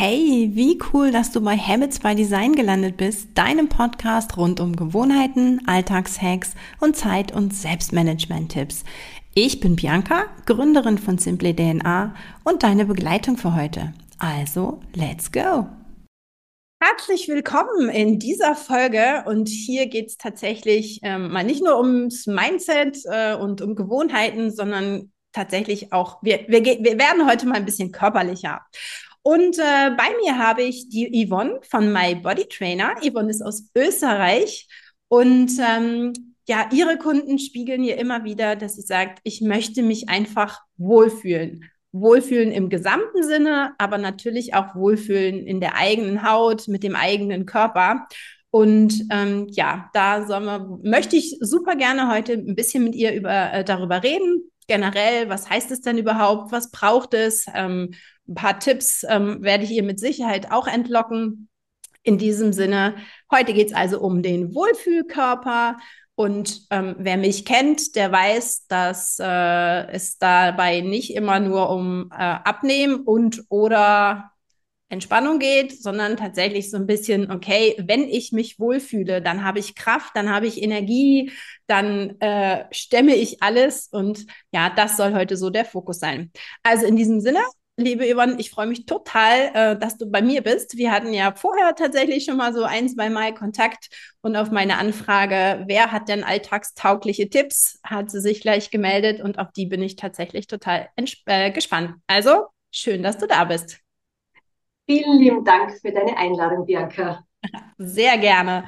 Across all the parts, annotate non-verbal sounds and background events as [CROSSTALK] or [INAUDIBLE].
Hey, wie cool, dass du bei Habits by Design gelandet bist, deinem Podcast rund um Gewohnheiten, Alltagshacks und Zeit- und Selbstmanagement-Tipps. Ich bin Bianca, Gründerin von Simply DNA und deine Begleitung für heute. Also, let's go! Herzlich willkommen in dieser Folge und hier geht es tatsächlich ähm, mal nicht nur ums Mindset äh, und um Gewohnheiten, sondern tatsächlich auch, wir, wir, wir werden heute mal ein bisschen körperlicher. Und äh, bei mir habe ich die Yvonne von My Body Trainer. Yvonne ist aus Österreich und ähm, ja, ihre Kunden spiegeln ihr immer wieder, dass sie sagt, ich möchte mich einfach wohlfühlen. Wohlfühlen im gesamten Sinne, aber natürlich auch wohlfühlen in der eigenen Haut, mit dem eigenen Körper. Und ähm, ja, da wir, möchte ich super gerne heute ein bisschen mit ihr über, äh, darüber reden. Generell, was heißt es denn überhaupt? Was braucht es? Ähm, ein paar Tipps ähm, werde ich ihr mit Sicherheit auch entlocken. In diesem Sinne, heute geht es also um den Wohlfühlkörper. Und ähm, wer mich kennt, der weiß, dass äh, es dabei nicht immer nur um äh, Abnehmen und oder Entspannung geht, sondern tatsächlich so ein bisschen, okay, wenn ich mich wohlfühle, dann habe ich Kraft, dann habe ich Energie, dann äh, stemme ich alles und ja, das soll heute so der Fokus sein. Also in diesem Sinne, liebe Yvonne, ich freue mich total, äh, dass du bei mir bist. Wir hatten ja vorher tatsächlich schon mal so ein, zwei Mal Kontakt und auf meine Anfrage, wer hat denn alltagstaugliche Tipps, hat sie sich gleich gemeldet und auf die bin ich tatsächlich total äh, gespannt. Also, schön, dass du da bist. Vielen lieben Dank für deine Einladung, Bianca. [LAUGHS] Sehr gerne.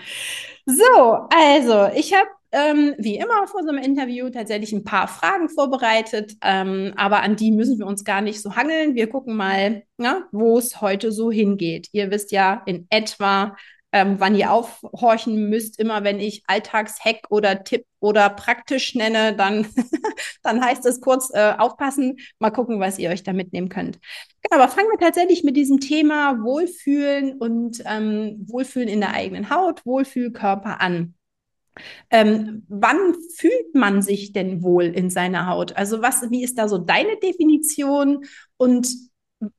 So, also ich habe ähm, wie immer vor so einem Interview tatsächlich ein paar Fragen vorbereitet, ähm, aber an die müssen wir uns gar nicht so hangeln. Wir gucken mal, wo es heute so hingeht. Ihr wisst ja in etwa, ähm, wann ihr aufhorchen müsst. Immer wenn ich Alltagshack oder Tipp oder praktisch nenne, dann, [LAUGHS] dann heißt es kurz äh, aufpassen, mal gucken, was ihr euch da mitnehmen könnt. Genau, aber fangen wir tatsächlich mit diesem Thema Wohlfühlen und ähm, Wohlfühlen in der eigenen Haut, Wohlfühlkörper an. Ähm, wann fühlt man sich denn wohl in seiner Haut? Also was, wie ist da so deine Definition und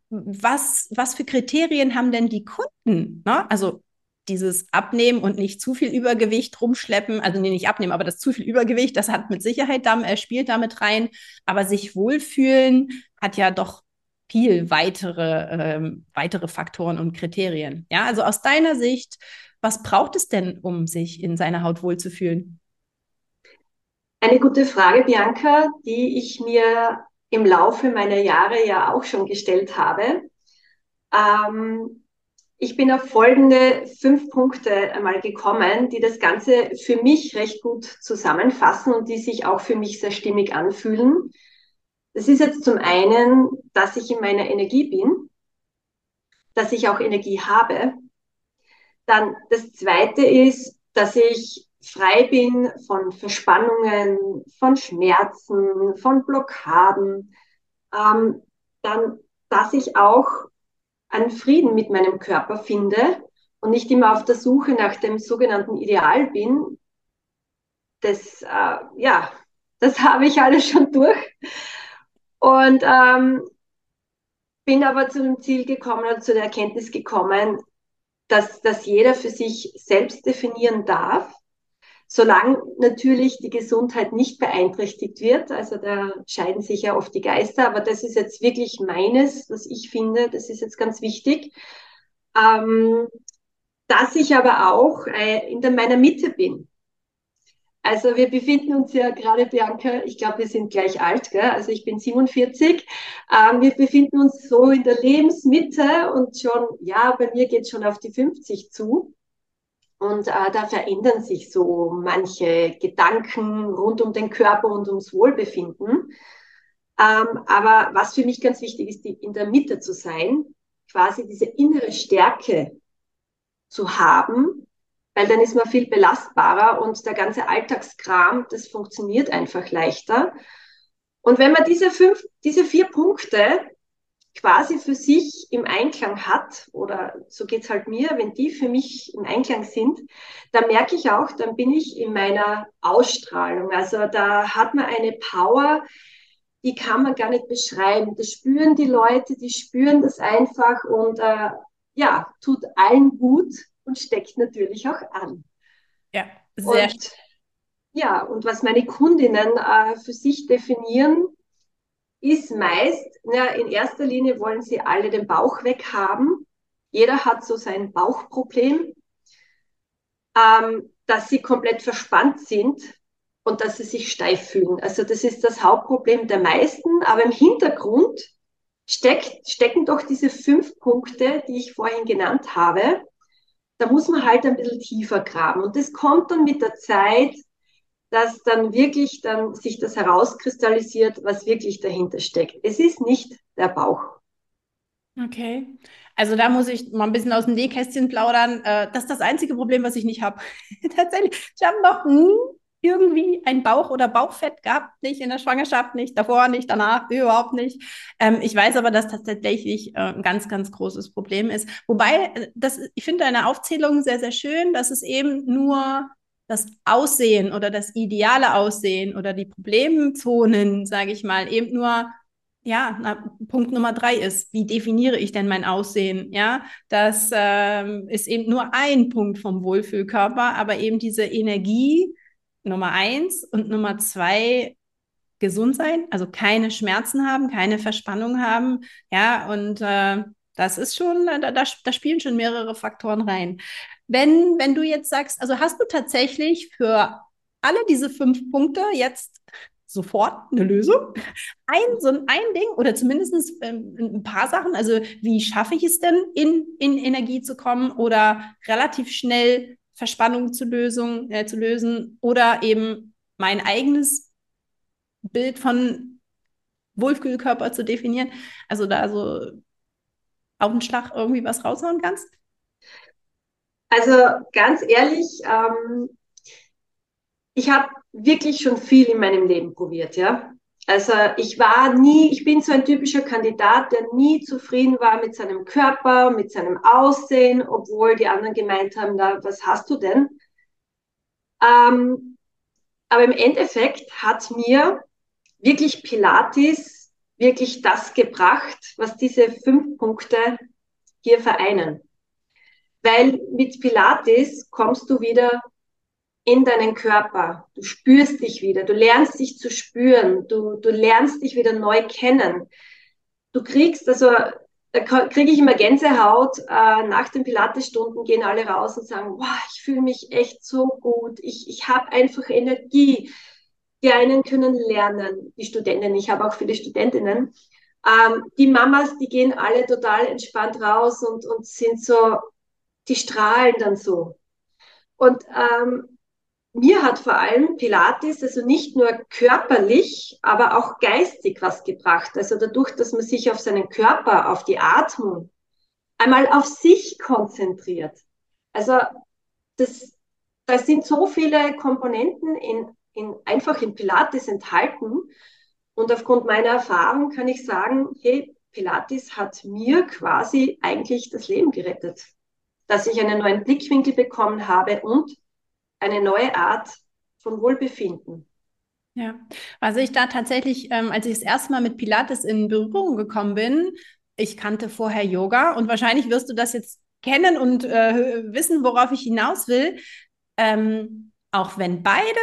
was, was für Kriterien haben denn die Kunden? Ne? Also dieses Abnehmen und nicht zu viel Übergewicht rumschleppen, also nee, nicht abnehmen, aber das zu viel Übergewicht, das hat mit Sicherheit, da, äh, spielt damit rein, aber sich wohlfühlen hat ja doch viel weitere, ähm, weitere Faktoren und Kriterien. Ja, also aus deiner Sicht, was braucht es denn, um sich in seiner Haut wohlzufühlen? Eine gute Frage, Bianca, die ich mir im Laufe meiner Jahre ja auch schon gestellt habe. Ähm, ich bin auf folgende fünf Punkte einmal gekommen, die das Ganze für mich recht gut zusammenfassen und die sich auch für mich sehr stimmig anfühlen. Das ist jetzt zum einen, dass ich in meiner Energie bin, dass ich auch Energie habe, dann das zweite ist, dass ich frei bin von Verspannungen, von Schmerzen, von Blockaden. Ähm, dann, dass ich auch einen Frieden mit meinem Körper finde und nicht immer auf der Suche nach dem sogenannten Ideal bin. Das, äh, ja, das [LAUGHS] habe ich alles schon durch. Und ähm, bin aber zu dem Ziel gekommen oder zu der Erkenntnis gekommen, dass, dass jeder für sich selbst definieren darf, solange natürlich die Gesundheit nicht beeinträchtigt wird. Also da scheiden sich ja oft die Geister, aber das ist jetzt wirklich meines, was ich finde, das ist jetzt ganz wichtig. Ähm, dass ich aber auch äh, in meiner Mitte bin. Also wir befinden uns ja gerade, Bianca, ich glaube, wir sind gleich alt, gell? also ich bin 47. Ähm, wir befinden uns so in der Lebensmitte und schon, ja, bei mir geht schon auf die 50 zu. Und äh, da verändern sich so manche Gedanken rund um den Körper und ums Wohlbefinden. Ähm, aber was für mich ganz wichtig ist, die, in der Mitte zu sein, quasi diese innere Stärke zu haben, weil dann ist man viel belastbarer und der ganze Alltagskram, das funktioniert einfach leichter. Und wenn man diese fünf, diese vier Punkte quasi für sich im Einklang hat, oder so geht's halt mir, wenn die für mich im Einklang sind, dann merke ich auch, dann bin ich in meiner Ausstrahlung. Also da hat man eine Power, die kann man gar nicht beschreiben. Das spüren die Leute, die spüren das einfach und äh, ja, tut allen gut und steckt natürlich auch an. Ja, sehr und, Ja, und was meine Kundinnen äh, für sich definieren, ist meist, ja, in erster Linie wollen sie alle den Bauch weghaben. Jeder hat so sein Bauchproblem, ähm, dass sie komplett verspannt sind und dass sie sich steif fühlen. Also das ist das Hauptproblem der meisten, aber im Hintergrund steckt, stecken doch diese fünf Punkte, die ich vorhin genannt habe. Da muss man halt ein bisschen tiefer graben. Und das kommt dann mit der Zeit, dass dann wirklich dann sich das herauskristallisiert, was wirklich dahinter steckt. Es ist nicht der Bauch. Okay. Also da muss ich mal ein bisschen aus dem Nähkästchen plaudern. Äh, das ist das einzige Problem, was ich nicht habe. [LAUGHS] Tatsächlich, ich habe noch irgendwie ein Bauch- oder Bauchfett gehabt, nicht in der Schwangerschaft, nicht davor, nicht danach, überhaupt nicht. Ähm, ich weiß aber, dass das tatsächlich äh, ein ganz, ganz großes Problem ist. Wobei, äh, das, ich finde deine Aufzählung sehr, sehr schön, dass es eben nur das Aussehen oder das ideale Aussehen oder die Problemzonen, sage ich mal, eben nur ja, na, Punkt Nummer drei ist, wie definiere ich denn mein Aussehen? Ja, das ähm, ist eben nur ein Punkt vom Wohlfühlkörper, aber eben diese Energie Nummer eins und Nummer zwei gesund sein, also keine Schmerzen haben, keine Verspannung haben, ja, und äh, das ist schon, da, da, da spielen schon mehrere Faktoren rein. Wenn, wenn du jetzt sagst, also hast du tatsächlich für alle diese fünf Punkte jetzt sofort eine Lösung? Ein, so ein, Ding oder zumindest ähm, ein paar Sachen. Also wie schaffe ich es denn, in, in Energie zu kommen oder relativ schnell Verspannung zu, Lösung, äh, zu lösen oder eben mein eigenes Bild von Wohlfühlkörper zu definieren. Also da so auf den Schlag irgendwie was raushauen kannst? Also ganz ehrlich, ähm, ich habe wirklich schon viel in meinem Leben probiert, ja. Also ich war nie, ich bin so ein typischer Kandidat, der nie zufrieden war mit seinem Körper, mit seinem Aussehen, obwohl die anderen gemeint haben, na, was hast du denn? Ähm, aber im Endeffekt hat mir wirklich Pilates wirklich das gebracht, was diese fünf Punkte hier vereinen. Weil mit Pilates kommst du wieder in deinen Körper. Du spürst dich wieder. Du lernst dich zu spüren. Du, du lernst dich wieder neu kennen. Du kriegst, also da kriege ich immer Gänsehaut. Äh, nach den Pilates-Stunden gehen alle raus und sagen, wow, ich fühle mich echt so gut. Ich, ich habe einfach Energie. Die einen können lernen, die Studentinnen. Ich habe auch viele Studentinnen. Ähm, die Mamas, die gehen alle total entspannt raus und, und sind so, die strahlen dann so. Und ähm, mir hat vor allem Pilates also nicht nur körperlich, aber auch geistig was gebracht. Also dadurch, dass man sich auf seinen Körper, auf die Atmung, einmal auf sich konzentriert. Also das, da sind so viele Komponenten in, in, einfach in Pilates enthalten. Und aufgrund meiner Erfahrung kann ich sagen, hey, Pilates hat mir quasi eigentlich das Leben gerettet. Dass ich einen neuen Blickwinkel bekommen habe und eine neue Art von Wohlbefinden. Ja, also ich da tatsächlich, ähm, als ich das erste Mal mit Pilates in Berührung gekommen bin, ich kannte vorher Yoga und wahrscheinlich wirst du das jetzt kennen und äh, wissen, worauf ich hinaus will. Ähm, auch wenn beide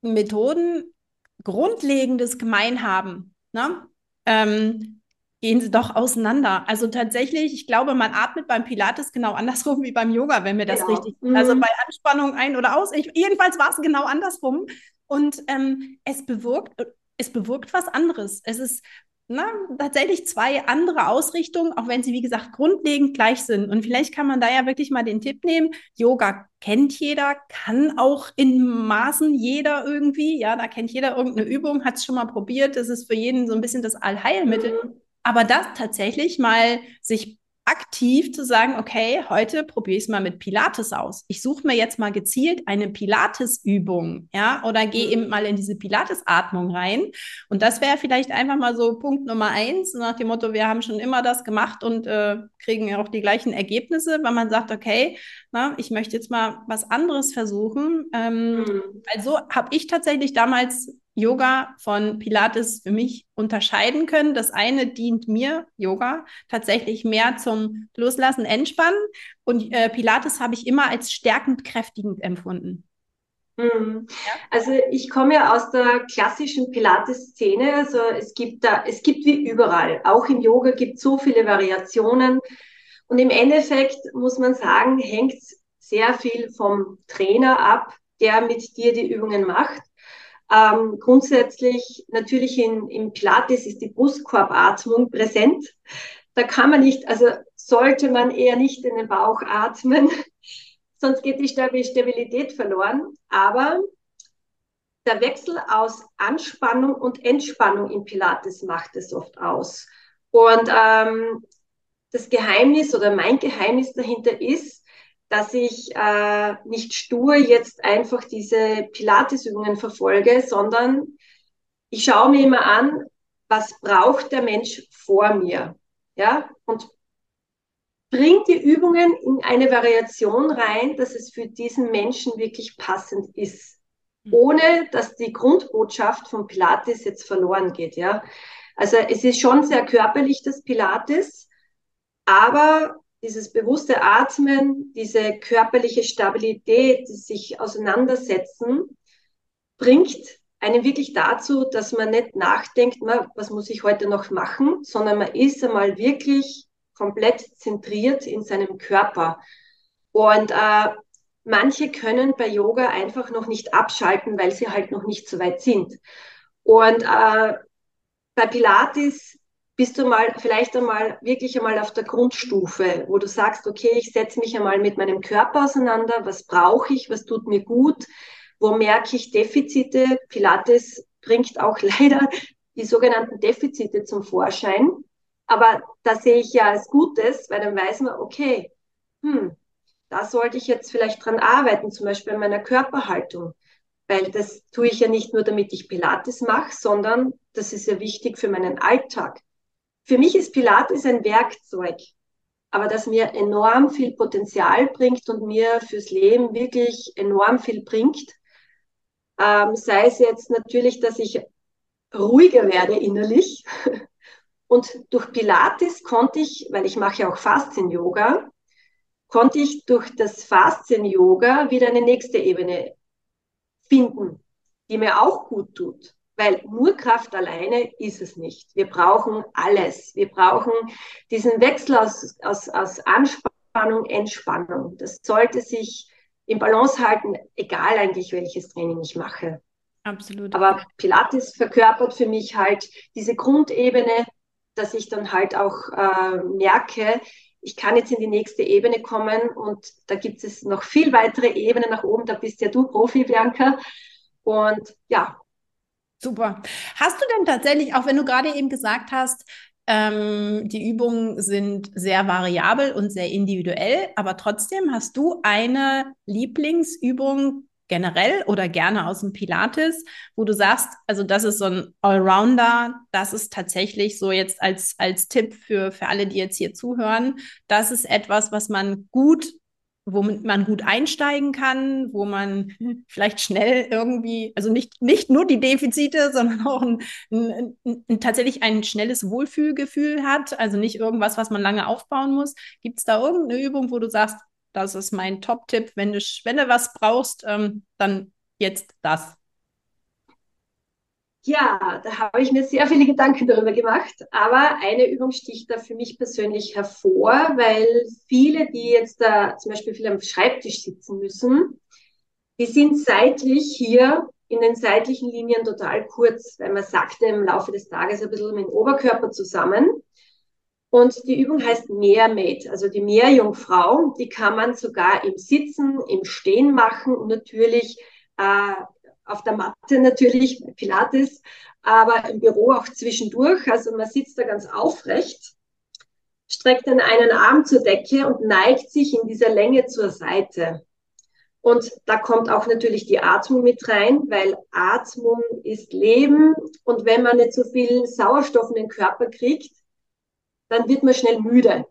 Methoden Grundlegendes gemein haben, ne? Ähm, gehen sie doch auseinander. Also tatsächlich, ich glaube, man atmet beim Pilates genau andersrum wie beim Yoga, wenn mir das genau. richtig. Mhm. Also bei Anspannung ein oder aus. Ich, jedenfalls war es genau andersrum. Und ähm, es bewirkt, es bewirkt was anderes. Es ist na, tatsächlich zwei andere Ausrichtungen, auch wenn sie, wie gesagt, grundlegend gleich sind. Und vielleicht kann man da ja wirklich mal den Tipp nehmen. Yoga kennt jeder, kann auch in Maßen jeder irgendwie. Ja, da kennt jeder irgendeine Übung, hat es schon mal probiert. Das ist für jeden so ein bisschen das Allheilmittel. Mhm. Aber das tatsächlich mal sich aktiv zu sagen, okay, heute probiere ich es mal mit Pilates aus. Ich suche mir jetzt mal gezielt eine Pilates-Übung, ja, oder gehe mhm. eben mal in diese Pilates-Atmung rein. Und das wäre vielleicht einfach mal so Punkt Nummer eins, nach dem Motto, wir haben schon immer das gemacht und äh, kriegen ja auch die gleichen Ergebnisse, weil man sagt, okay, na, ich möchte jetzt mal was anderes versuchen. Ähm, mhm. Also habe ich tatsächlich damals Yoga von Pilates für mich unterscheiden können. Das eine dient mir, Yoga, tatsächlich mehr zum Loslassen, Entspannen. Und äh, Pilates habe ich immer als stärkend, kräftigend empfunden. Mhm. Also ich komme ja aus der klassischen Pilates-Szene. Also es gibt da, es gibt wie überall. Auch im Yoga gibt es so viele Variationen. Und im Endeffekt muss man sagen, hängt sehr viel vom Trainer ab, der mit dir die Übungen macht. Ähm, grundsätzlich natürlich in, im Pilates ist die Brustkorbatmung präsent. Da kann man nicht, also sollte man eher nicht in den Bauch atmen, [LAUGHS] sonst geht die Stabilität verloren. Aber der Wechsel aus Anspannung und Entspannung im Pilates macht es oft aus. Und ähm, das Geheimnis oder mein Geheimnis dahinter ist, dass ich äh, nicht stur jetzt einfach diese Pilatesübungen verfolge, sondern ich schaue mir immer an, was braucht der Mensch vor mir, ja, und bringt die Übungen in eine Variation rein, dass es für diesen Menschen wirklich passend ist, mhm. ohne dass die Grundbotschaft von Pilates jetzt verloren geht, ja. Also es ist schon sehr körperlich das Pilates, aber dieses bewusste Atmen, diese körperliche Stabilität, sich auseinandersetzen, bringt einen wirklich dazu, dass man nicht nachdenkt, was muss ich heute noch machen, sondern man ist einmal wirklich komplett zentriert in seinem Körper. Und äh, manche können bei Yoga einfach noch nicht abschalten, weil sie halt noch nicht so weit sind. Und äh, bei Pilates bist du mal vielleicht einmal wirklich einmal auf der Grundstufe, wo du sagst, okay, ich setze mich einmal mit meinem Körper auseinander, was brauche ich, was tut mir gut, wo merke ich Defizite. Pilates bringt auch [LAUGHS] leider die sogenannten Defizite zum Vorschein. Aber da sehe ich ja als Gutes, weil dann weiß man, okay, hm, da sollte ich jetzt vielleicht dran arbeiten, zum Beispiel an meiner Körperhaltung. Weil das tue ich ja nicht nur, damit ich Pilates mache, sondern das ist ja wichtig für meinen Alltag. Für mich ist Pilates ein Werkzeug, aber das mir enorm viel Potenzial bringt und mir fürs Leben wirklich enorm viel bringt. Ähm, sei es jetzt natürlich, dass ich ruhiger werde innerlich. [LAUGHS] Und durch Pilates konnte ich, weil ich mache ja auch Faszien-Yoga, konnte ich durch das Faszien-Yoga wieder eine nächste Ebene finden, die mir auch gut tut. Weil nur Kraft alleine ist es nicht. Wir brauchen alles. Wir brauchen diesen Wechsel aus, aus, aus Anspannung, Entspannung. Das sollte sich im Balance halten, egal eigentlich welches Training ich mache. Absolut. Aber Pilates verkörpert für mich halt diese Grundebene, dass ich dann halt auch äh, merke, ich kann jetzt in die nächste Ebene kommen und da gibt es noch viel weitere Ebenen nach oben. Da bist ja du Profi, Bianca. Und ja, Super. Hast du denn tatsächlich, auch wenn du gerade eben gesagt hast, ähm, die Übungen sind sehr variabel und sehr individuell, aber trotzdem hast du eine Lieblingsübung generell oder gerne aus dem Pilates, wo du sagst, also das ist so ein Allrounder, das ist tatsächlich so jetzt als, als Tipp für, für alle, die jetzt hier zuhören, das ist etwas, was man gut womit man gut einsteigen kann, wo man vielleicht schnell irgendwie, also nicht, nicht nur die Defizite, sondern auch ein, ein, ein, tatsächlich ein schnelles Wohlfühlgefühl hat, also nicht irgendwas, was man lange aufbauen muss. Gibt es da irgendeine Übung, wo du sagst, das ist mein Top-Tipp, wenn du, wenn du was brauchst, ähm, dann jetzt das? Ja, da habe ich mir sehr viele Gedanken darüber gemacht, aber eine Übung sticht da für mich persönlich hervor, weil viele, die jetzt da zum Beispiel viel am Schreibtisch sitzen müssen, die sind seitlich hier in den seitlichen Linien total kurz, weil man sagt im Laufe des Tages ein bisschen mit dem Oberkörper zusammen. Und die Übung heißt Meermaid, also die Meerjungfrau. Die kann man sogar im Sitzen, im Stehen machen und natürlich äh, auf der Matte natürlich, Pilates, aber im Büro auch zwischendurch. Also man sitzt da ganz aufrecht, streckt dann einen Arm zur Decke und neigt sich in dieser Länge zur Seite. Und da kommt auch natürlich die Atmung mit rein, weil Atmung ist Leben. Und wenn man nicht so viel Sauerstoff in den Körper kriegt, dann wird man schnell müde.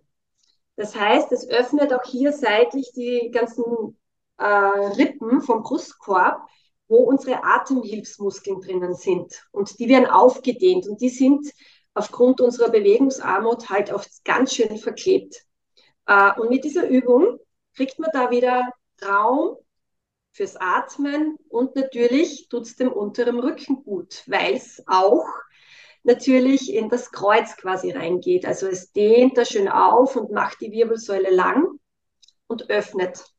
Das heißt, es öffnet auch hier seitlich die ganzen äh, Rippen vom Brustkorb, wo unsere Atemhilfsmuskeln drinnen sind. Und die werden aufgedehnt und die sind aufgrund unserer Bewegungsarmut halt oft ganz schön verklebt. Äh, und mit dieser Übung kriegt man da wieder Raum fürs Atmen und natürlich tut es dem unteren Rücken gut, weil es auch natürlich in das Kreuz quasi reingeht. Also es dehnt da schön auf und macht die Wirbelsäule lang und öffnet.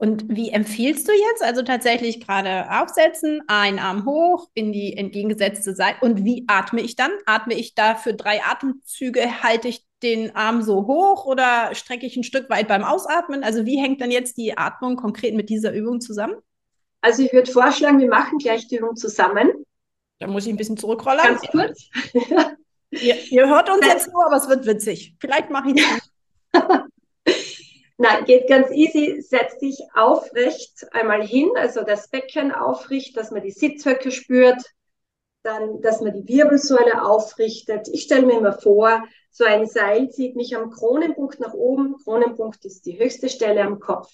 Und wie empfiehlst du jetzt? Also tatsächlich gerade aufsetzen, einen Arm hoch in die entgegengesetzte Seite. Und wie atme ich dann? Atme ich da für drei Atemzüge, halte ich den Arm so hoch oder strecke ich ein Stück weit beim Ausatmen? Also wie hängt dann jetzt die Atmung konkret mit dieser Übung zusammen? Also ich würde vorschlagen, wir machen gleich die Übung zusammen. Da muss ich ein bisschen zurückrollen. Ganz kurz. ihr, ihr, hört uns jetzt nur, aber es wird witzig. Vielleicht mache ich es. [LAUGHS] Nein, geht ganz easy. Setz dich aufrecht einmal hin, also das Becken aufricht, dass man die Sitzhöcke spürt, dann, dass man die Wirbelsäule aufrichtet. Ich stelle mir immer vor, so ein Seil zieht mich am Kronenpunkt nach oben. Kronenpunkt ist die höchste Stelle am Kopf.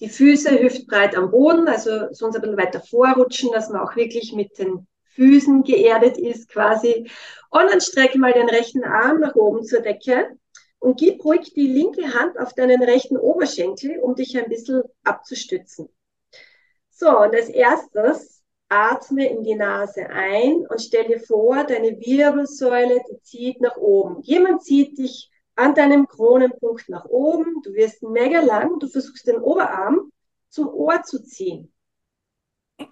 Die Füße hüftbreit am Boden, also sonst ein bisschen weiter vorrutschen, dass man auch wirklich mit den Füßen geerdet ist quasi. Und dann strecke mal den rechten Arm nach oben zur Decke und gib ruhig die linke Hand auf deinen rechten Oberschenkel, um dich ein bisschen abzustützen. So, und als erstes atme in die Nase ein und stell dir vor, deine Wirbelsäule, die zieht nach oben. Jemand zieht dich an deinem Kronenpunkt nach oben, du wirst mega lang, du versuchst den Oberarm zum Ohr zu ziehen.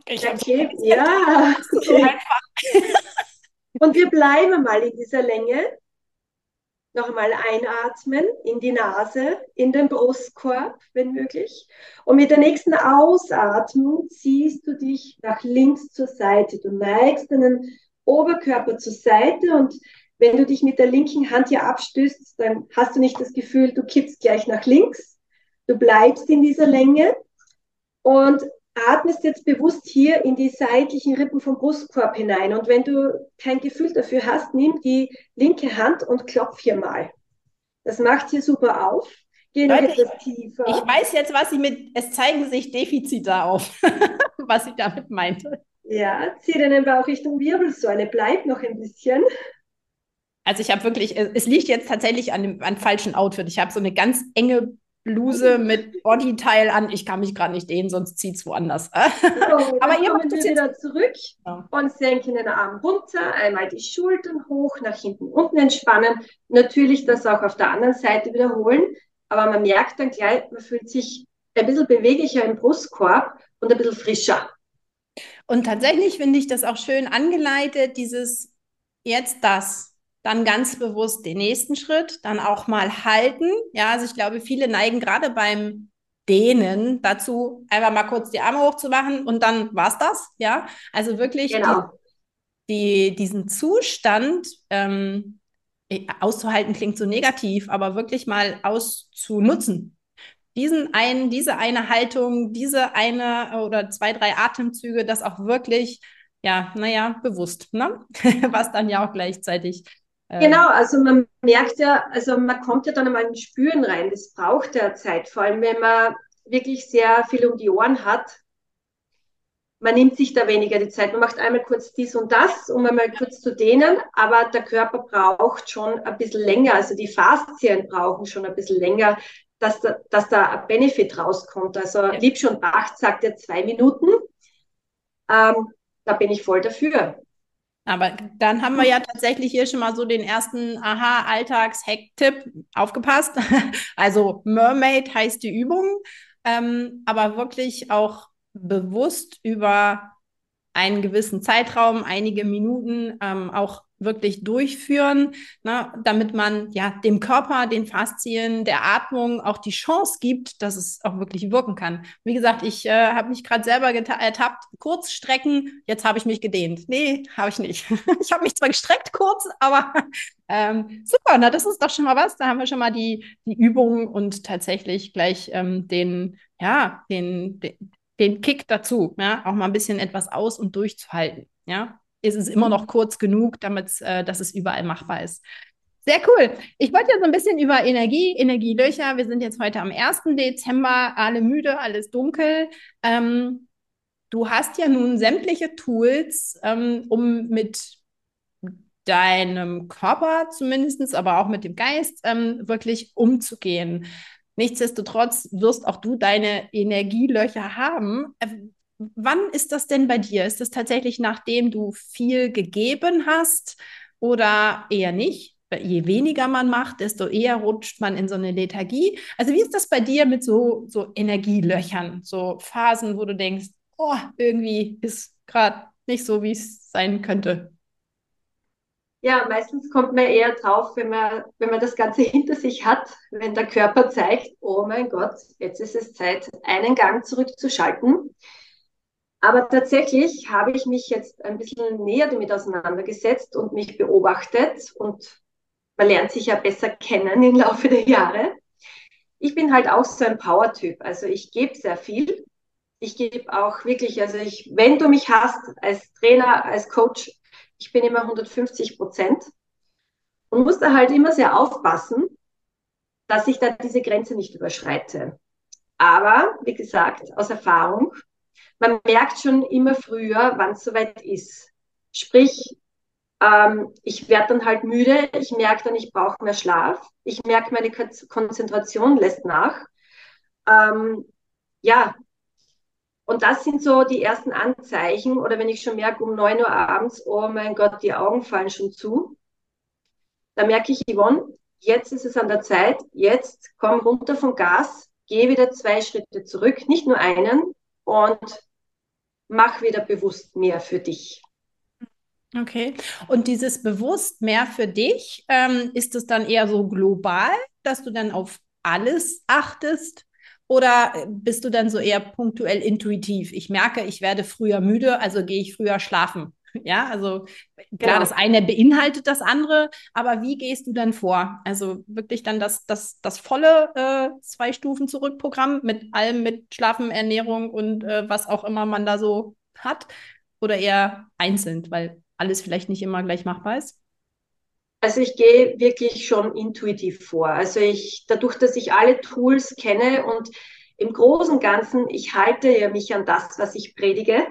Ich okay, ja. [LAUGHS] Okay. Und wir bleiben mal in dieser Länge noch einmal einatmen in die Nase, in den Brustkorb, wenn möglich. Und mit der nächsten Ausatmung ziehst du dich nach links zur Seite. Du neigst deinen Oberkörper zur Seite und wenn du dich mit der linken Hand hier abstößt, dann hast du nicht das Gefühl, du kippst gleich nach links. Du bleibst in dieser Länge und atmest jetzt bewusst hier in die seitlichen Rippen vom Brustkorb hinein. Und wenn du kein Gefühl dafür hast, nimm die linke Hand und klopf hier mal. Das macht hier super auf. Geh noch etwas tiefer. Ich weiß jetzt, was sie mit, es zeigen sich Defizite auf, [LAUGHS] was ich damit meinte. Ja, zieh deinen Bauch Richtung Wirbelsäule, bleib noch ein bisschen. Also ich habe wirklich, es liegt jetzt tatsächlich an dem an falschen Outfit. Ich habe so eine ganz enge Bluse mit Bodyteil an. Ich kann mich gerade nicht dehnen, sonst zieht es woanders. [LAUGHS] So, Aber ihr macht wir wieder zurück ja. und senken den Arm runter, einmal die Schultern hoch, nach hinten unten entspannen. Natürlich das auch auf der anderen Seite wiederholen. Aber man merkt dann gleich, man fühlt sich ein bisschen beweglicher im Brustkorb und ein bisschen frischer. Und tatsächlich finde ich das auch schön angeleitet, dieses jetzt das dann ganz bewusst den nächsten Schritt, dann auch mal halten. Ja, also ich glaube, viele neigen gerade beim Dehnen dazu, einfach mal kurz die Arme hochzumachen und dann war's das. Ja, also wirklich genau. die, die, diesen Zustand ähm, äh, auszuhalten klingt so negativ, aber wirklich mal auszunutzen. Diesen einen, diese eine Haltung, diese eine oder zwei, drei Atemzüge, das auch wirklich, ja, naja, bewusst, ne? [LAUGHS] was dann ja auch gleichzeitig genau, also man merkt ja, also man kommt ja dann einmal in Spüren rein. Das braucht ja Zeit, vor allem wenn man wirklich sehr viel um die Ohren hat. Man nimmt sich da weniger die Zeit. Man macht einmal kurz dies und das, um einmal kurz zu dehnen, aber der Körper braucht schon ein bisschen länger. Also die Faszien brauchen schon ein bisschen länger, dass da, dass da ein Benefit rauskommt. Also ja. Liebsch und Bacht sagt ja zwei Minuten. Ähm, da bin ich voll dafür. Aber dann haben wir ja tatsächlich hier schon mal so den ersten Aha-Alltags-Hack-Tipp aufgepasst. [LAUGHS] Also Mermaid heißt die Übung, ähm, aber wirklich auch bewusst über einen gewissen Zeitraum, einige Minuten ähm, auch wirklich durchführen, ne, damit man ja dem Körper, den Faszien, der Atmung auch die Chance gibt, dass es auch wirklich wirken kann. Wie gesagt, ich äh, habe mich gerade selber ertappt, kurz strecken, jetzt habe ich mich gedehnt. Nee, habe ich nicht. [LAUGHS] ich habe mich zwar gestreckt kurz, aber [LAUGHS] ähm, super, na das ist doch schon mal was. Da haben wir schon mal die, die Übung und tatsächlich gleich ähm, den, ja, den, den, den Kick dazu, ja, auch mal ein bisschen etwas aus und durchzuhalten, ja ist es immer noch kurz genug, damit äh, dass es überall machbar ist. Sehr cool. Ich wollte ja so ein bisschen über Energie, Energielöcher. Wir sind jetzt heute am 1. Dezember, alle müde, alles dunkel. Ähm, du hast ja nun sämtliche Tools, ähm, um mit deinem Körper zumindest, aber auch mit dem Geist ähm, wirklich umzugehen. Nichtsdestotrotz wirst auch du deine Energielöcher haben. Äh, wann ist das denn bei dir? Ist das tatsächlich nachdem du viel gegeben hast oder eher nicht? Je weniger man macht, desto eher rutscht man in so eine Lethargie. Also wie ist das bei dir mit so, so Energielöchern, so Phasen, wo du denkst, oh, irgendwie ist gerade nicht so, wie es sein könnte? Ja, meistens kommt man eher drauf, wenn man, wenn man das Ganze hinter sich hat, wenn der Körper zeigt, oh mein Gott, jetzt ist es Zeit, einen Gang zurückzuschalten. Aber tatsächlich habe ich mich jetzt ein bisschen näher damit auseinandergesetzt und mich beobachtet und man lernt sich ja besser kennen im Laufe der Jahre. Ich bin halt auch so ein Power-Typ. Also ich gebe sehr viel. Ich gebe auch wirklich, also ich, wenn du mich hast als Trainer, als Coach, ich bin immer 150 Prozent und muss da halt immer sehr aufpassen, dass ich da diese Grenze nicht überschreite. Aber, wie gesagt, aus Erfahrung, man merkt schon immer früher, wann es soweit ist. Sprich, ähm, ich werde dann halt müde, ich merke dann, ich brauche mehr Schlaf, ich merke, meine Konzentration lässt nach. Ähm, ja, und das sind so die ersten Anzeichen. Oder wenn ich schon merke, um 9 Uhr abends, oh mein Gott, die Augen fallen schon zu. Da merke ich, Yvonne, jetzt ist es an der Zeit. Jetzt komm runter vom Gas, geh wieder zwei Schritte zurück, nicht nur einen, und mach wieder bewusst mehr für dich. Okay. Und dieses bewusst mehr für dich, ähm, ist es dann eher so global, dass du dann auf alles achtest? Oder bist du dann so eher punktuell intuitiv? Ich merke, ich werde früher müde, also gehe ich früher schlafen. [LAUGHS] Ja, also klar, ja. das eine beinhaltet das andere, aber wie gehst du dann vor? Also wirklich dann das, das, das volle äh, zwei Stufen zurück Programm mit allem, mit Schlafen, Ernährung und äh, was auch immer man da so hat? Oder eher einzeln, weil alles vielleicht nicht immer gleich machbar ist? Also ich gehe wirklich schon intuitiv vor. Also ich, dadurch, dass ich alle Tools kenne und im Großen und Ganzen, ich halte ja mich an das, was ich predige.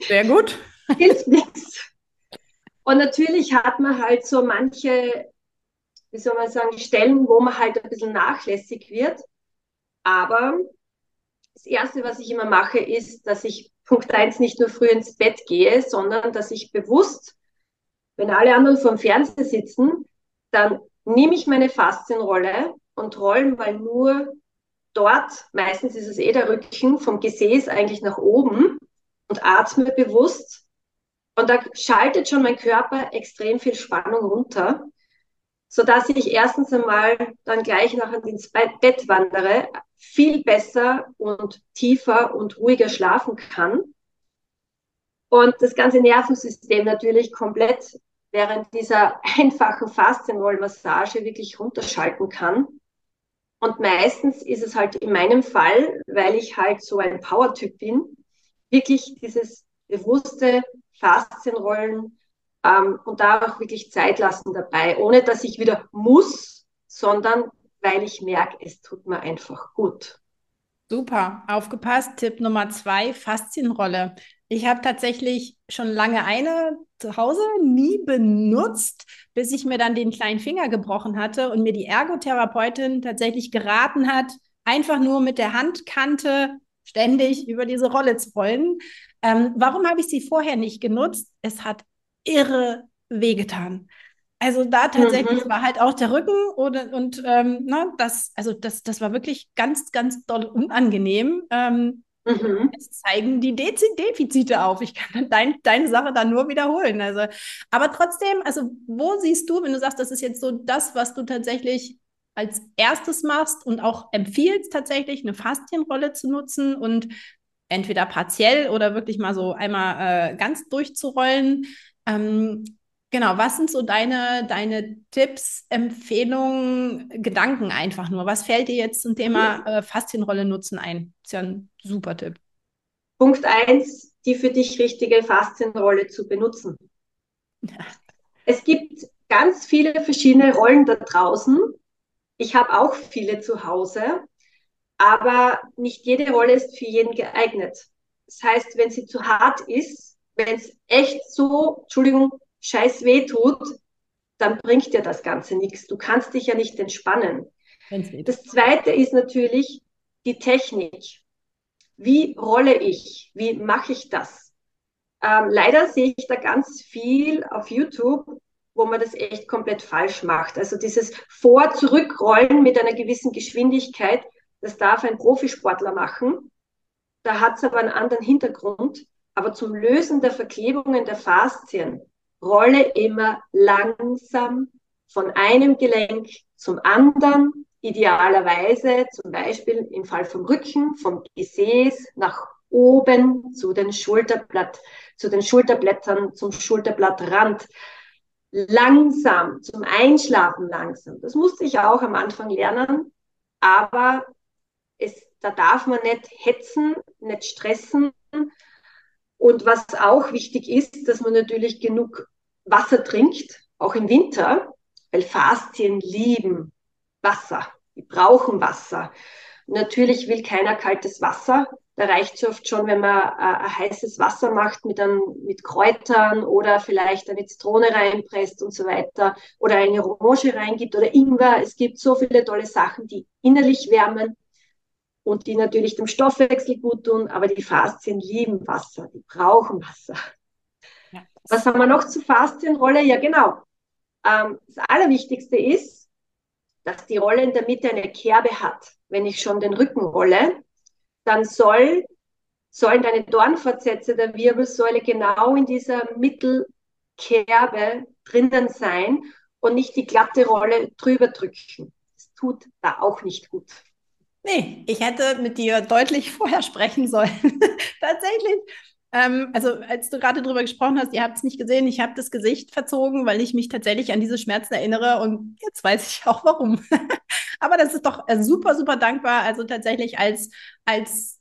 Sehr gut. [LAUGHS] Hilft nichts. Und natürlich hat man halt so manche, wie soll man sagen, Stellen, wo man halt ein bisschen nachlässig wird. Aber das Erste, was ich immer mache, ist, dass ich Punkt eins nicht nur früh ins Bett gehe, sondern dass ich bewusst wenn alle anderen vor dem Fernseher sitzen, dann nehme ich meine Faszienrolle und rolle mal nur dort, meistens ist es eh der Rücken, vom Gesäß eigentlich nach oben und atme bewusst. Und da schaltet schon mein Körper extrem viel Spannung runter, sodass ich erstens einmal dann gleich nachher ins Bett wandere, viel besser und tiefer und ruhiger schlafen kann. Und das ganze Nervensystem natürlich komplett während dieser einfachen Faszienrollmassage wirklich runterschalten kann. Und meistens ist es halt in meinem Fall, weil ich halt so ein Power-Typ bin, wirklich dieses bewusste Faszienrollen ähm, und da auch wirklich Zeit lassen dabei, ohne dass ich wieder muss, sondern weil ich merke, es tut mir einfach gut. Super, aufgepasst. Tipp Nummer zwei, Faszienrolle. Ich habe tatsächlich schon lange eine zu Hause, nie benutzt, bis ich mir dann den kleinen Finger gebrochen hatte und mir die Ergotherapeutin tatsächlich geraten hat, einfach nur mit der Handkante ständig über diese Rolle zu rollen. Ähm, warum habe ich sie vorher nicht genutzt? Es hat irre wehgetan. Also da tatsächlich mhm. war halt auch der Rücken oder, und ähm, ne, das, also das, das war wirklich ganz, ganz doll unangenehm. Ähm, mhm. Es zeigen die Dez Defizite auf. Ich kann [LAUGHS] dein, deine Sache dann nur wiederholen. Also, aber trotzdem, also wo siehst du, wenn du sagst, das ist jetzt so das, was du tatsächlich als erstes machst und auch empfiehlst, tatsächlich eine Faszienrolle zu nutzen und entweder partiell oder wirklich mal so einmal äh, ganz durchzurollen. Ähm, Genau, was sind so deine, deine Tipps, Empfehlungen, Gedanken einfach nur? Was fällt dir jetzt zum Thema äh, Faszienrolle nutzen ein? ist ja ein super Tipp. Punkt eins, die für dich richtige Faszienrolle zu benutzen. Ja. [LAUGHS] Es gibt ganz viele verschiedene Rollen da draußen. Ich habe auch viele zu Hause, aber nicht jede Rolle ist für jeden geeignet. Das heißt, wenn sie zu hart ist, wenn es echt so, Entschuldigung, scheiß weh tut, dann bringt dir das Ganze nichts. Du kannst dich ja nicht entspannen. Das zweite ist natürlich die Technik. Wie rolle ich? Wie mache ich das? Ähm, leider sehe ich da ganz viel auf YouTube, wo man das echt komplett falsch macht. Also dieses Vor-Zurückrollen mit einer gewissen Geschwindigkeit, das darf ein Profisportler machen. Da hat es aber einen anderen Hintergrund. Aber zum Lösen der Verklebungen der Faszien rolle immer langsam von einem Gelenk zum anderen, idealerweise zum Beispiel im Fall vom Rücken, vom Gesäß nach oben zu den Schulterblatt, zu den Schulterblättern, zum Schulterblattrand. Langsam, zum Einschlafen langsam. Das musste ich auch am Anfang lernen, aber es, da darf man nicht hetzen, nicht stressen. Und was auch wichtig ist, dass man natürlich genug Wasser trinkt, auch im Winter, weil Faszien lieben Wasser. Die brauchen Wasser. Natürlich will keiner kaltes Wasser. Da reicht es oft schon, wenn man äh, ein heißes Wasser macht mit, einem, mit Kräutern oder vielleicht eine Zitrone reinpresst und so weiter oder eine Orange reingibt oder Ingwer. Es gibt so viele tolle Sachen, die innerlich wärmen und die natürlich dem Stoffwechsel gut tun, aber die Faszien lieben Wasser, die brauchen Wasser. Ja. Was haben wir noch zur Faszienrolle? Ja, genau. Ähm, das Allerwichtigste ist, dass die Rolle in der Mitte eine Kerbe hat. Wenn ich schon den Rücken rolle, dann soll, sollen deine Dornfortsätze der Wirbelsäule genau in dieser Mittelkerbe drinnen sein und nicht die glatte Rolle drüber drücken. Das tut da auch nicht gut. Nee, ich hätte mit dir deutlich vorher sprechen sollen. [LAUGHS] Tatsächlich ähm, also als du gerade drüber gesprochen hast, ihr habt es nicht gesehen, ich habe das Gesicht verzogen, weil ich mich tatsächlich an diese Schmerzen erinnere und jetzt weiß ich auch warum. [LAUGHS] Aber das ist doch äh, super, super dankbar. Also tatsächlich als, als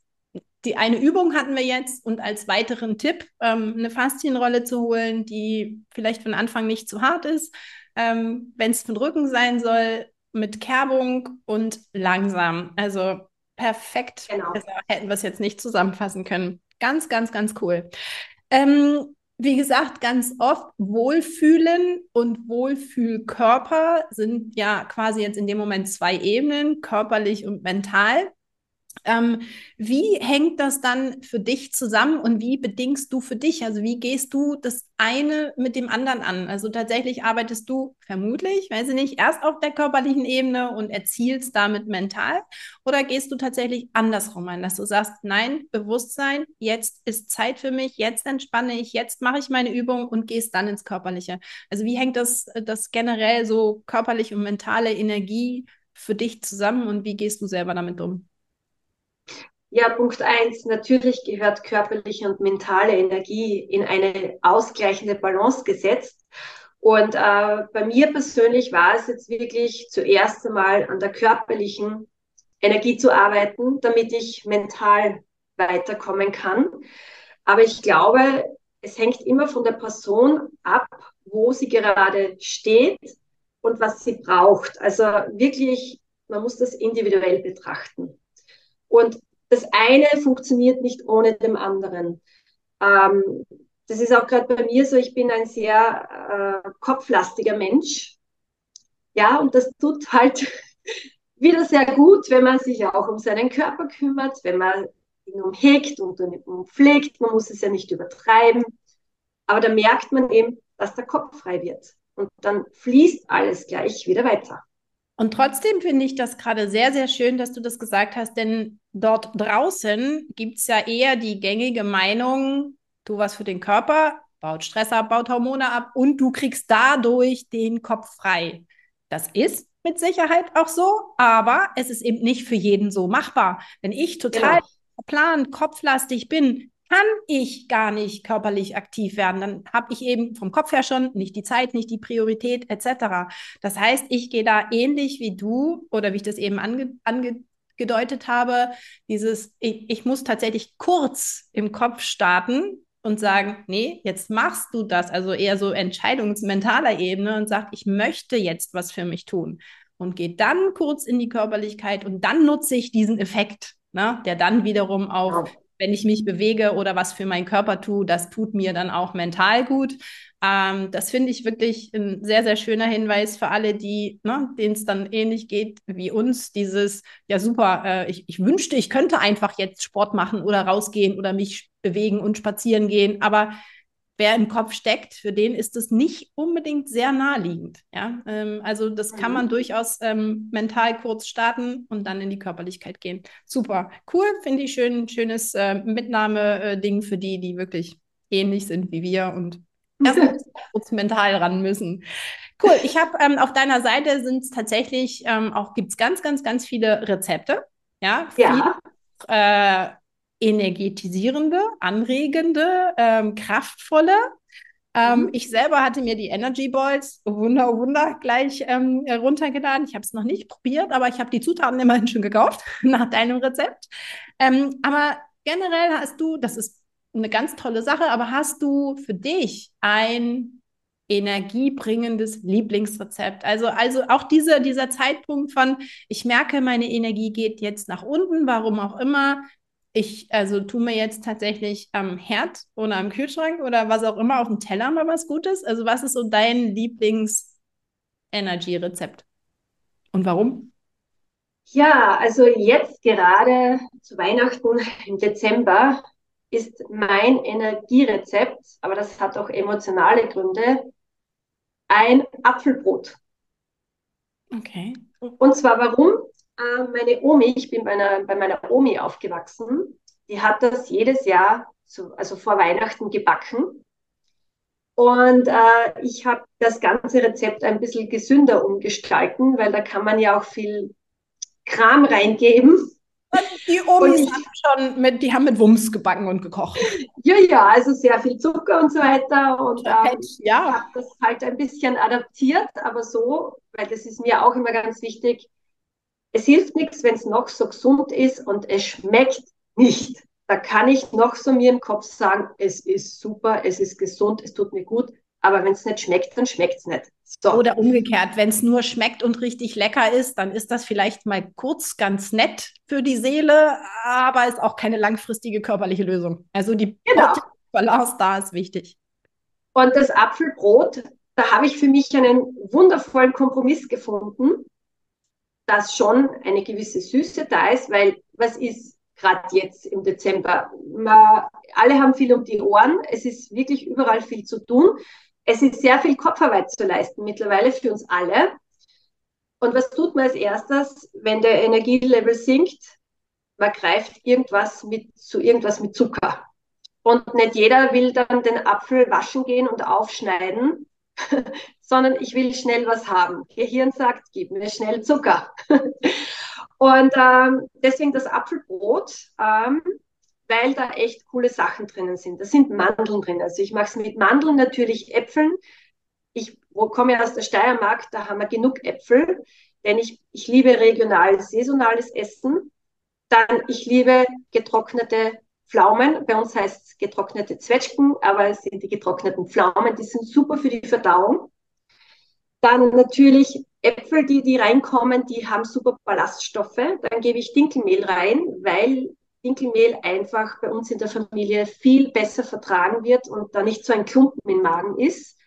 die eine Übung hatten wir jetzt und als weiteren Tipp ähm, eine Faszienrolle zu holen, die vielleicht von Anfang nicht zu hart ist. Ähm, Wenn es von Rücken sein soll, mit Kerbung und langsam. Also perfekt. Genau. Also hätten wir es jetzt nicht zusammenfassen können. Ganz, ganz, ganz cool. Ähm, wie gesagt, ganz oft Wohlfühlen und Wohlfühlkörper sind ja quasi jetzt in dem Moment zwei Ebenen, körperlich und mental. Ähm, wie hängt das dann für dich zusammen und wie bedingst du für dich? Also wie gehst du das eine mit dem anderen an? Also tatsächlich arbeitest du vermutlich, weiß ich nicht, erst auf der körperlichen Ebene und erzielst damit mental oder gehst du tatsächlich andersrum ein, dass du sagst, nein, Bewusstsein, jetzt ist Zeit für mich, jetzt entspanne ich, jetzt mache ich meine Übung und gehst dann ins Körperliche. Also wie hängt das, das generell so körperliche und mentale Energie für dich zusammen und wie gehst du selber damit um? Ja, Punkt eins. Natürlich gehört körperliche und mentale Energie in eine ausgleichende Balance gesetzt. Und äh, bei mir persönlich war es jetzt wirklich zuerst einmal an der körperlichen Energie zu arbeiten, damit ich mental weiterkommen kann. Aber ich glaube, es hängt immer von der Person ab, wo sie gerade steht und was sie braucht. Also wirklich, man muss das individuell betrachten. Und das eine funktioniert nicht ohne dem anderen. Ähm, das ist auch gerade bei mir so, ich bin ein sehr äh, kopflastiger Mensch. Ja, und das tut halt [LAUGHS] wieder sehr gut, wenn man sich auch um seinen Körper kümmert, wenn man ihn umhegt und umpflegt. Man muss es ja nicht übertreiben. Aber da merkt man eben, dass der Kopf frei wird. Und dann fließt alles gleich wieder weiter. Und trotzdem finde ich das gerade sehr, sehr schön, dass du das gesagt hast, denn dort draußen gibt es ja eher die gängige Meinung, tu was für den Körper, baut Stress ab, baut Hormone ab und du kriegst dadurch den Kopf frei. Das ist mit Sicherheit auch so, aber es ist eben nicht für jeden so machbar. Wenn ich total genau. verplant, kopflastig bin, kann ich gar nicht körperlich aktiv werden. Dann habe ich eben vom Kopf her schon nicht die Zeit, nicht die Priorität etc. Das heißt, ich gehe da ähnlich wie du oder wie ich das eben ange angedeutet habe, dieses, ich, ich muss tatsächlich kurz im Kopf starten und sagen, nee, jetzt machst du das, also eher so entscheidungsmentaler Ebene und sagt, ich möchte jetzt was für mich tun. Und gehe dann kurz in die Körperlichkeit und dann nutze ich diesen Effekt, ne, der dann wiederum auf wenn ich mich bewege oder was für meinen Körper tue, das tut mir dann auch mental gut. Ähm, das finde ich wirklich ein sehr, sehr schöner Hinweis für alle, die, ne, denen es dann ähnlich geht wie uns. Dieses, ja super, äh, ich, ich wünschte, ich könnte einfach jetzt Sport machen oder rausgehen oder mich bewegen und spazieren gehen, aber wer im Kopf steckt, für den ist es nicht unbedingt sehr naheliegend. Ja? Ähm, also das kann man mhm. durchaus ähm, mental kurz starten und dann in die Körperlichkeit gehen. Super, cool, finde ich schön, schönes äh, Mitnahmeding für die, die wirklich ähnlich sind wie wir und [LAUGHS] erst kurz mental ran müssen. Cool, ich habe ähm, auf deiner Seite sind es tatsächlich ähm, auch, gibt es ganz, ganz, ganz viele Rezepte. Ja, ja. Viel, äh, energetisierende, anregende, ähm, kraftvolle. Ähm, mhm. Ich selber hatte mir die Energy Balls, Wunder, Wunder, gleich ähm, runtergeladen. Ich habe es noch nicht probiert, aber ich habe die Zutaten immerhin schon gekauft, [LAUGHS] nach deinem Rezept. Ähm, aber generell hast du, das ist eine ganz tolle Sache, aber hast du für dich ein energiebringendes Lieblingsrezept. Also, also auch diese, dieser Zeitpunkt von, ich merke, meine Energie geht jetzt nach unten, warum auch immer ich also tue mir jetzt tatsächlich am Herd oder am Kühlschrank oder was auch immer auf dem Teller mal was Gutes. Also was ist so dein Lieblings-Energy-Rezept? Und warum? Ja, also jetzt gerade zu Weihnachten [LAUGHS] im Dezember ist mein Energierezept, aber das hat auch emotionale Gründe, ein Apfelbrot. Okay. Und zwar warum? Äh, meine Omi, ich bin bei, einer, bei meiner Omi aufgewachsen, die hat das jedes Jahr, zu, also vor Weihnachten gebacken. Und äh, ich habe das ganze Rezept ein bisschen gesünder umgestalten, weil da kann man ja auch viel Kram reingeben. Die Omis haben schon mit, die haben mit Wumms gebacken und gekocht. [LAUGHS] Ja, ja, also sehr viel Zucker und so weiter. Und ähm, ja. ich habe das halt ein bisschen adaptiert, aber so, weil das ist mir auch immer ganz wichtig, es hilft nichts, wenn es noch so gesund ist und es schmeckt nicht. Da kann ich noch so mir im Kopf sagen, es ist super, es ist gesund, es tut mir gut. Aber wenn es nicht schmeckt, dann schmeckt es nicht. So. Oder umgekehrt, wenn es nur schmeckt und richtig lecker ist, dann ist das vielleicht mal kurz ganz nett für die Seele, aber ist auch keine langfristige körperliche Lösung. Also die genau. Balance da ist wichtig. Und das Apfelbrot, da habe ich für mich einen wundervollen Kompromiss gefunden dass schon eine gewisse Süße da ist, weil was ist gerade jetzt im Dezember? Man, alle haben viel um die Ohren, es ist wirklich überall viel zu tun. Es ist sehr viel Kopfarbeit zu leisten mittlerweile für uns alle. Und was tut man als erstes, wenn der Energielevel sinkt? Man greift irgendwas mit, zu irgendwas mit Zucker. Und nicht jeder will dann den Apfel waschen gehen und aufschneiden, sondern ich will schnell was haben. Gehirn sagt, gib mir schnell Zucker. [LAUGHS] und ähm, deswegen das Apfelbrot, ähm, weil da echt coole Sachen drinnen sind. Da sind Mandeln drin. Also ich mache es mit Mandeln, natürlich Äpfeln. Ich komme aus der Steiermark, da haben wir genug Äpfel, denn ich, ich liebe regional, saisonales Essen. Dann, ich liebe getrocknete Pflaumen. Bei uns heißt es getrocknete Zwetschgen, aber es sind die getrockneten Pflaumen. Die sind super für die Verdauung. Dann natürlich Äpfel, die, die reinkommen, die haben super Ballaststoffe. Dann gebe ich Dinkelmehl rein, weil Dinkelmehl einfach bei uns in der Familie viel besser vertragen wird und da nicht so ein Klumpen im Magen ist.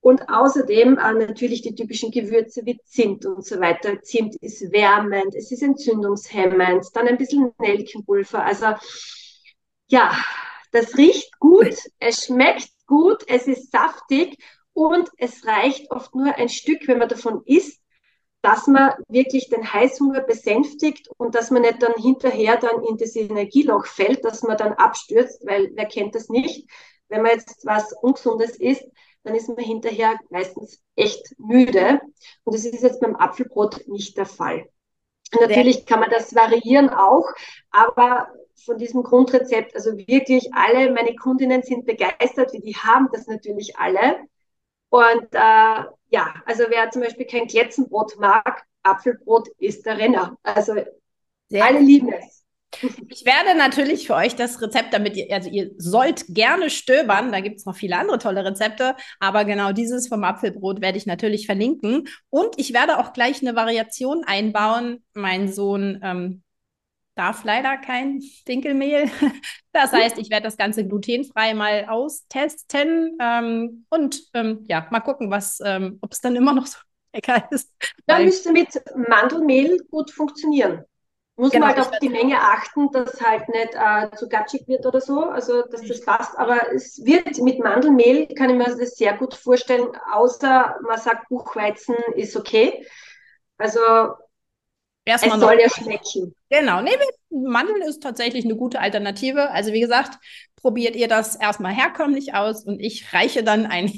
Und außerdem äh, natürlich die typischen Gewürze wie Zimt und so weiter. Zimt ist wärmend, es ist entzündungshemmend, dann ein bisschen Nelkenpulver. Also ja, das riecht gut, es schmeckt gut, es ist saftig und es reicht oft nur ein Stück, wenn man davon isst, dass man wirklich den Heißhunger besänftigt und dass man nicht dann hinterher dann in das Energieloch fällt, dass man dann abstürzt, weil wer kennt das nicht? Wenn man jetzt was Ungesundes isst, dann ist man hinterher meistens echt müde. Und das ist jetzt beim Apfelbrot nicht der Fall. Natürlich kann man das variieren auch, aber von diesem Grundrezept. Also wirklich alle meine Kundinnen sind begeistert, wie die haben das natürlich alle. Und äh, ja, also wer zum Beispiel kein Kletzenbrot mag, Apfelbrot ist der Renner. Also Sehr alle lieben es. Ich werde natürlich für euch das Rezept, damit ihr, also ihr sollt gerne stöbern, da gibt es noch viele andere tolle Rezepte, aber genau dieses vom Apfelbrot werde ich natürlich verlinken. Und ich werde auch gleich eine Variation einbauen. Mein Sohn ähm, darf leider kein Dinkelmehl. [LAUGHS] Das heißt, ich werde das Ganze glutenfrei mal austesten ähm, und ähm, ja, mal gucken, was, ähm, ob es dann immer noch so [LAUGHS] lecker ist. Da müsste mit Mandelmehl gut funktionieren. Muss genau, man halt auf die Menge achten, dass halt nicht äh, zu gatschig wird oder so, also dass das passt. Aber es wird mit Mandelmehl, kann ich mir das sehr gut vorstellen, außer man sagt, Buchweizen ist okay. Also Erstmal es soll ja schmecken. Genau, nee, Mandel ist tatsächlich eine gute Alternative. Also wie gesagt, probiert ihr das erstmal herkömmlich aus und ich reiche dann [LAUGHS] eine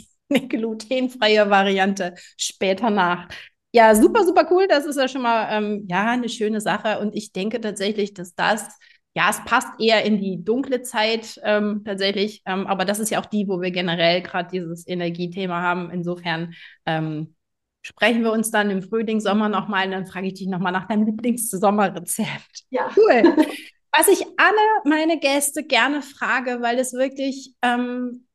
glutenfreie Variante später nach. Ja, super, super cool. Das ist ja schon mal ähm, ja eine schöne Sache. Und ich denke tatsächlich, dass das, ja, es passt eher in die dunkle Zeit ähm, tatsächlich. Ähm, aber das ist ja auch die, wo wir generell gerade dieses Energiethema haben. Insofern ähm, sprechen wir uns dann im Frühling, Sommer nochmal. Und dann frage ich dich nochmal nach deinem Lieblings-Sommerrezept. Ja. Cool. Was ich alle meine Gäste gerne frage, weil es wirklich ähm,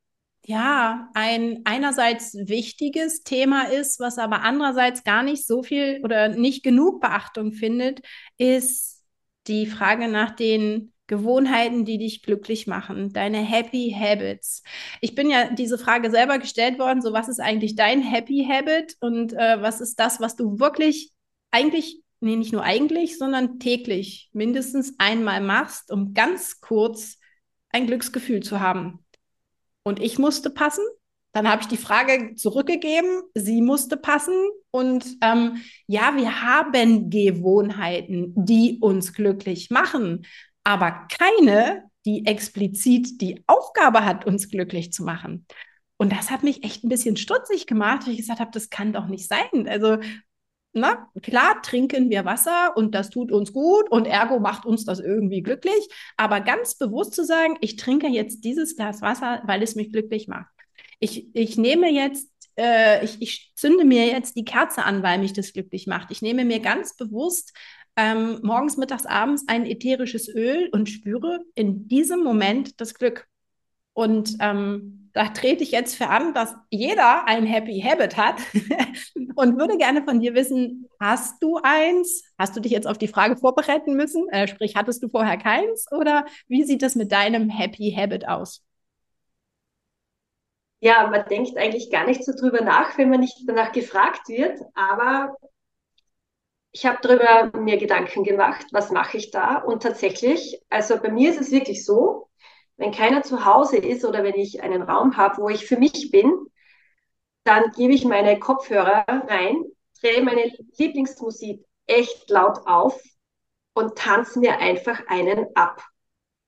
ja, ein einerseits wichtiges Thema ist, was aber andererseits gar nicht so viel oder nicht genug Beachtung findet, ist die Frage nach den Gewohnheiten, die dich glücklich machen, deine Happy Habits. Ich bin ja diese Frage selber gestellt worden, so was ist eigentlich dein Happy Habit und äh, was ist das, was du wirklich eigentlich, nee, nicht nur eigentlich, sondern täglich mindestens einmal machst, um ganz kurz ein Glücksgefühl zu haben und ich musste passen. Dann habe ich die Frage zurückgegeben, sie musste passen. Und ähm, ja, wir haben Gewohnheiten, die uns glücklich machen, aber keine, die explizit die Aufgabe hat, uns glücklich zu machen. Und das hat mich echt ein bisschen stutzig gemacht, weil ich gesagt habe, das kann doch nicht sein. Also na, klar trinken wir Wasser und das tut uns gut und ergo macht uns das irgendwie glücklich, aber ganz bewusst zu sagen, ich trinke jetzt dieses Glas Wasser, weil es mich glücklich macht. Ich, ich nehme jetzt, äh, ich, ich zünde mir jetzt die Kerze an, weil mich das glücklich macht. Ich nehme mir ganz bewusst ähm, morgens, mittags, abends ein ätherisches Öl und spüre in diesem Moment das Glück. Und ähm, da trete ich jetzt für an, dass jeder ein Happy Habit hat [LAUGHS] und würde gerne von dir wissen, hast du eins? Hast du dich jetzt auf die Frage vorbereiten müssen? Äh, sprich, hattest du vorher keins? Oder wie sieht das mit deinem Happy Habit aus? Ja, man denkt eigentlich gar nicht so drüber nach, wenn man nicht danach gefragt wird. Aber ich habe darüber mir Gedanken gemacht, was mache ich da? Und tatsächlich, also bei mir ist es wirklich so, wenn keiner zu Hause ist oder wenn ich einen Raum habe, wo ich für mich bin, dann gebe ich meine Kopfhörer rein, drehe meine Lieblingsmusik echt laut auf und tanze mir einfach einen ab.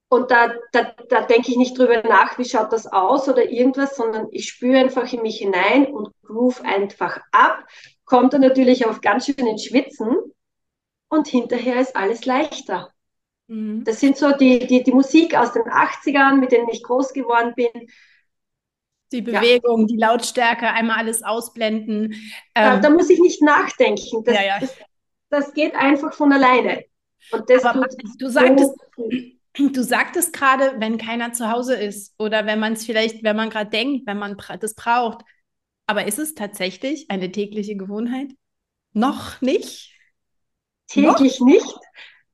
Und da, da, da denke ich nicht drüber nach, wie schaut das aus oder irgendwas, sondern ich spüre einfach in mich hinein und groove einfach ab, kommt dann natürlich auf ganz schön ins Schwitzen und hinterher ist alles leichter. Mhm. Das sind so die, die, die Musik aus den 80ern, mit denen ich groß geworden bin. Die Bewegung, ja. die Lautstärke, einmal alles ausblenden. Ähm, da, muss ich nicht nachdenken. Das, ja, ja. das, das geht einfach von alleine. Und das Aber du sagtest, so [CLEARS THROAT] du sagtest gerade, wenn keiner zu Hause ist oder wenn man es vielleicht, wenn man gerade denkt, wenn man das braucht. Aber ist es tatsächlich eine tägliche Gewohnheit? Noch nicht? Täglich Noch? nicht.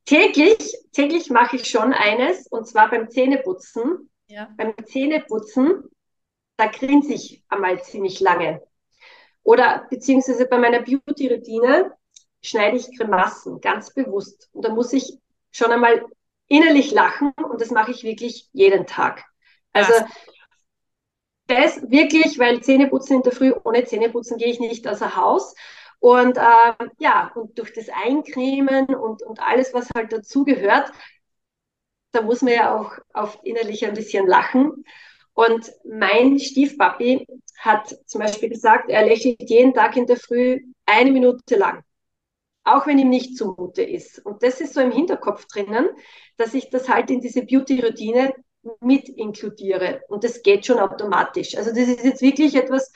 Täglich, täglich mache ich schon eines, und zwar beim Zähneputzen. Ja. Beim Zähneputzen, da grinse ich einmal ziemlich lange. Oder beziehungsweise bei meiner Beauty-Routine schneide ich Grimassen, ganz bewusst. Und da muss ich schon einmal innerlich lachen und das mache ich wirklich jeden Tag. Also das wirklich, weil Zähneputzen in der Früh, ohne Zähneputzen gehe ich nicht außer Haus. Und äh, ja, und durch das Eincremen und, und alles, was halt dazugehört, da muss man ja auch oft innerlich ein bisschen lachen. Und mein Stiefpapi hat zum Beispiel gesagt, er lächelt jeden Tag in der Früh eine Minute lang, auch wenn ihm nicht zumute ist. Und das ist so im Hinterkopf drinnen, dass ich das halt in diese Beauty-Routine mit inkludiere. Und das geht schon automatisch. Also das ist jetzt wirklich etwas,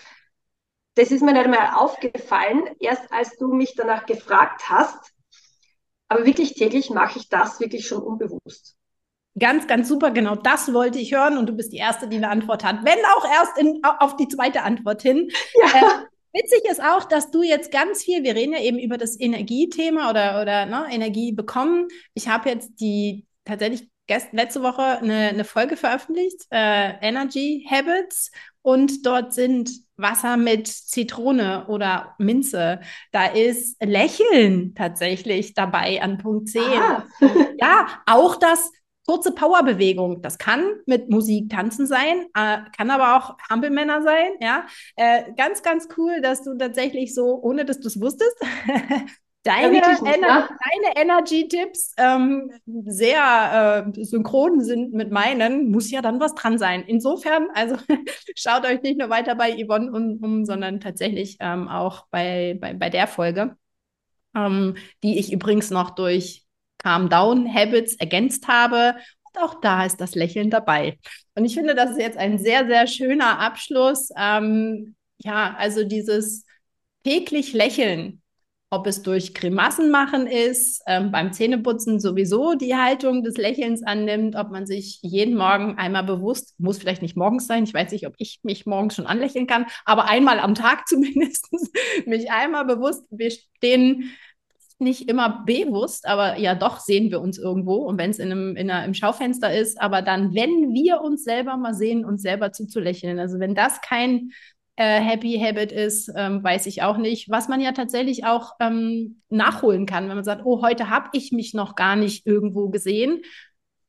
das ist mir nicht einmal aufgefallen, erst als du mich danach gefragt hast. Aber wirklich täglich mache ich das wirklich schon unbewusst. Ganz, ganz super, genau das wollte ich hören und du bist die Erste, die eine Antwort hat. Wenn auch erst in, auf die zweite Antwort hin. [LAUGHS] Ja. Äh, Witzig ist auch, dass du jetzt ganz viel, wir reden ja eben über das Energiethema oder, oder ne, Energie bekommen. Ich habe jetzt die tatsächlich gest letzte Woche eine, eine Folge veröffentlicht, äh, Energy Habits, und dort sind Wasser mit Zitrone oder Minze. Da ist Lächeln tatsächlich dabei an Punkt 10. Ah. Ja, auch das kurze Powerbewegung. Das kann mit Musik tanzen sein, äh, kann aber auch Hampelmänner sein. Ja, äh, ganz, ganz cool, dass du tatsächlich so, ohne dass du es wusstest, [LAUGHS] deine, ja, Ener ja. deine Energy-Tipps ähm, sehr äh, synchron sind mit meinen, muss ja dann was dran sein. Insofern, also [LAUGHS] schaut euch nicht nur weiter bei Yvonne um, um sondern tatsächlich ähm, auch bei, bei, bei der Folge, ähm, die ich übrigens noch durch Calm Down Habits ergänzt habe. Und auch da ist das Lächeln dabei. Und ich finde, das ist jetzt ein sehr, sehr schöner Abschluss. Ähm, ja, also dieses täglich Lächeln, ob es durch Grimassen machen ist, ähm, beim Zähneputzen sowieso die Haltung des Lächelns annimmt, ob man sich jeden Morgen einmal bewusst, muss vielleicht nicht morgens sein, ich weiß nicht, ob ich mich morgens schon anlächeln kann, aber einmal am Tag [LAUGHS] zumindest mich einmal bewusst, wir stehen nicht immer bewusst, aber ja doch sehen wir uns irgendwo und wenn es in einem, in im Schaufenster ist, aber dann, wenn wir uns selber mal sehen, uns selber zuzulächeln, also wenn das kein äh, Happy Habit ist, ähm, weiß ich auch nicht. Was man ja tatsächlich auch ähm, nachholen kann, wenn man sagt, oh, heute habe ich mich noch gar nicht irgendwo gesehen.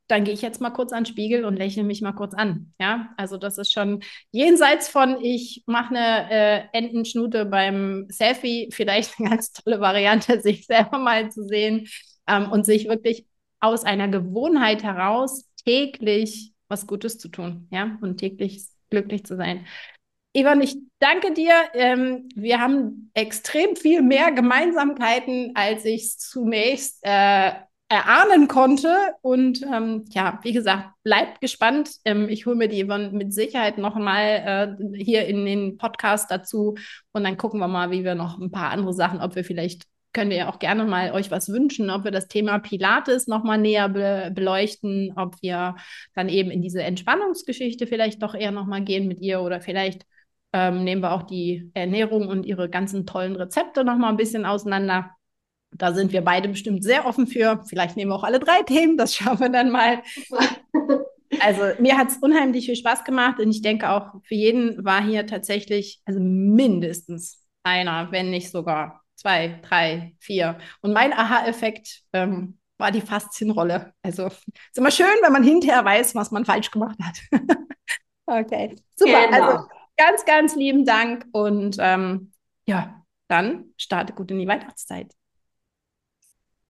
Dann gehe ich jetzt mal kurz an den Spiegel und lächle mich mal kurz an. Ja, also das ist schon jenseits von, ich mache eine äh, Entenschnute beim Selfie, [LAUGHS] vielleicht eine ganz tolle Variante, sich selber mal zu sehen ähm, und sich wirklich aus einer Gewohnheit heraus täglich was Gutes zu tun, ja, und täglich glücklich zu sein. Ivan, ich danke dir. Ähm, wir haben extrem viel mehr Gemeinsamkeiten, als ich zunächst äh, erahnen konnte. Und ähm, ja, wie gesagt, bleibt gespannt. Ähm, ich hole mir die Yvonne mit Sicherheit nochmal äh, hier in den Podcast dazu. Und dann gucken wir mal, wie wir noch ein paar andere Sachen, ob wir vielleicht könnt ihr auch gerne mal euch was wünschen, ob wir das Thema Pilates nochmal näher be beleuchten, ob wir dann eben in diese Entspannungsgeschichte vielleicht doch eher nochmal gehen mit ihr oder vielleicht ähm, nehmen wir auch die Ernährung und ihre ganzen tollen Rezepte noch mal ein bisschen auseinander. Da sind wir beide bestimmt sehr offen für. Vielleicht nehmen wir auch alle drei Themen, das [LAUGHS] schauen wir dann mal. Also mir hat es unheimlich viel Spaß gemacht und ich denke auch für jeden war hier tatsächlich, also mindestens einer, wenn nicht sogar zwei, drei, vier. Und mein Aha-Effekt ähm, war die Faszienrolle. Also ist immer schön, wenn man hinterher weiß, was man falsch gemacht hat. [LAUGHS] okay, super. Genau. Also ganz, ganz lieben Dank und ähm, ja, dann starte gut in die Weihnachtszeit.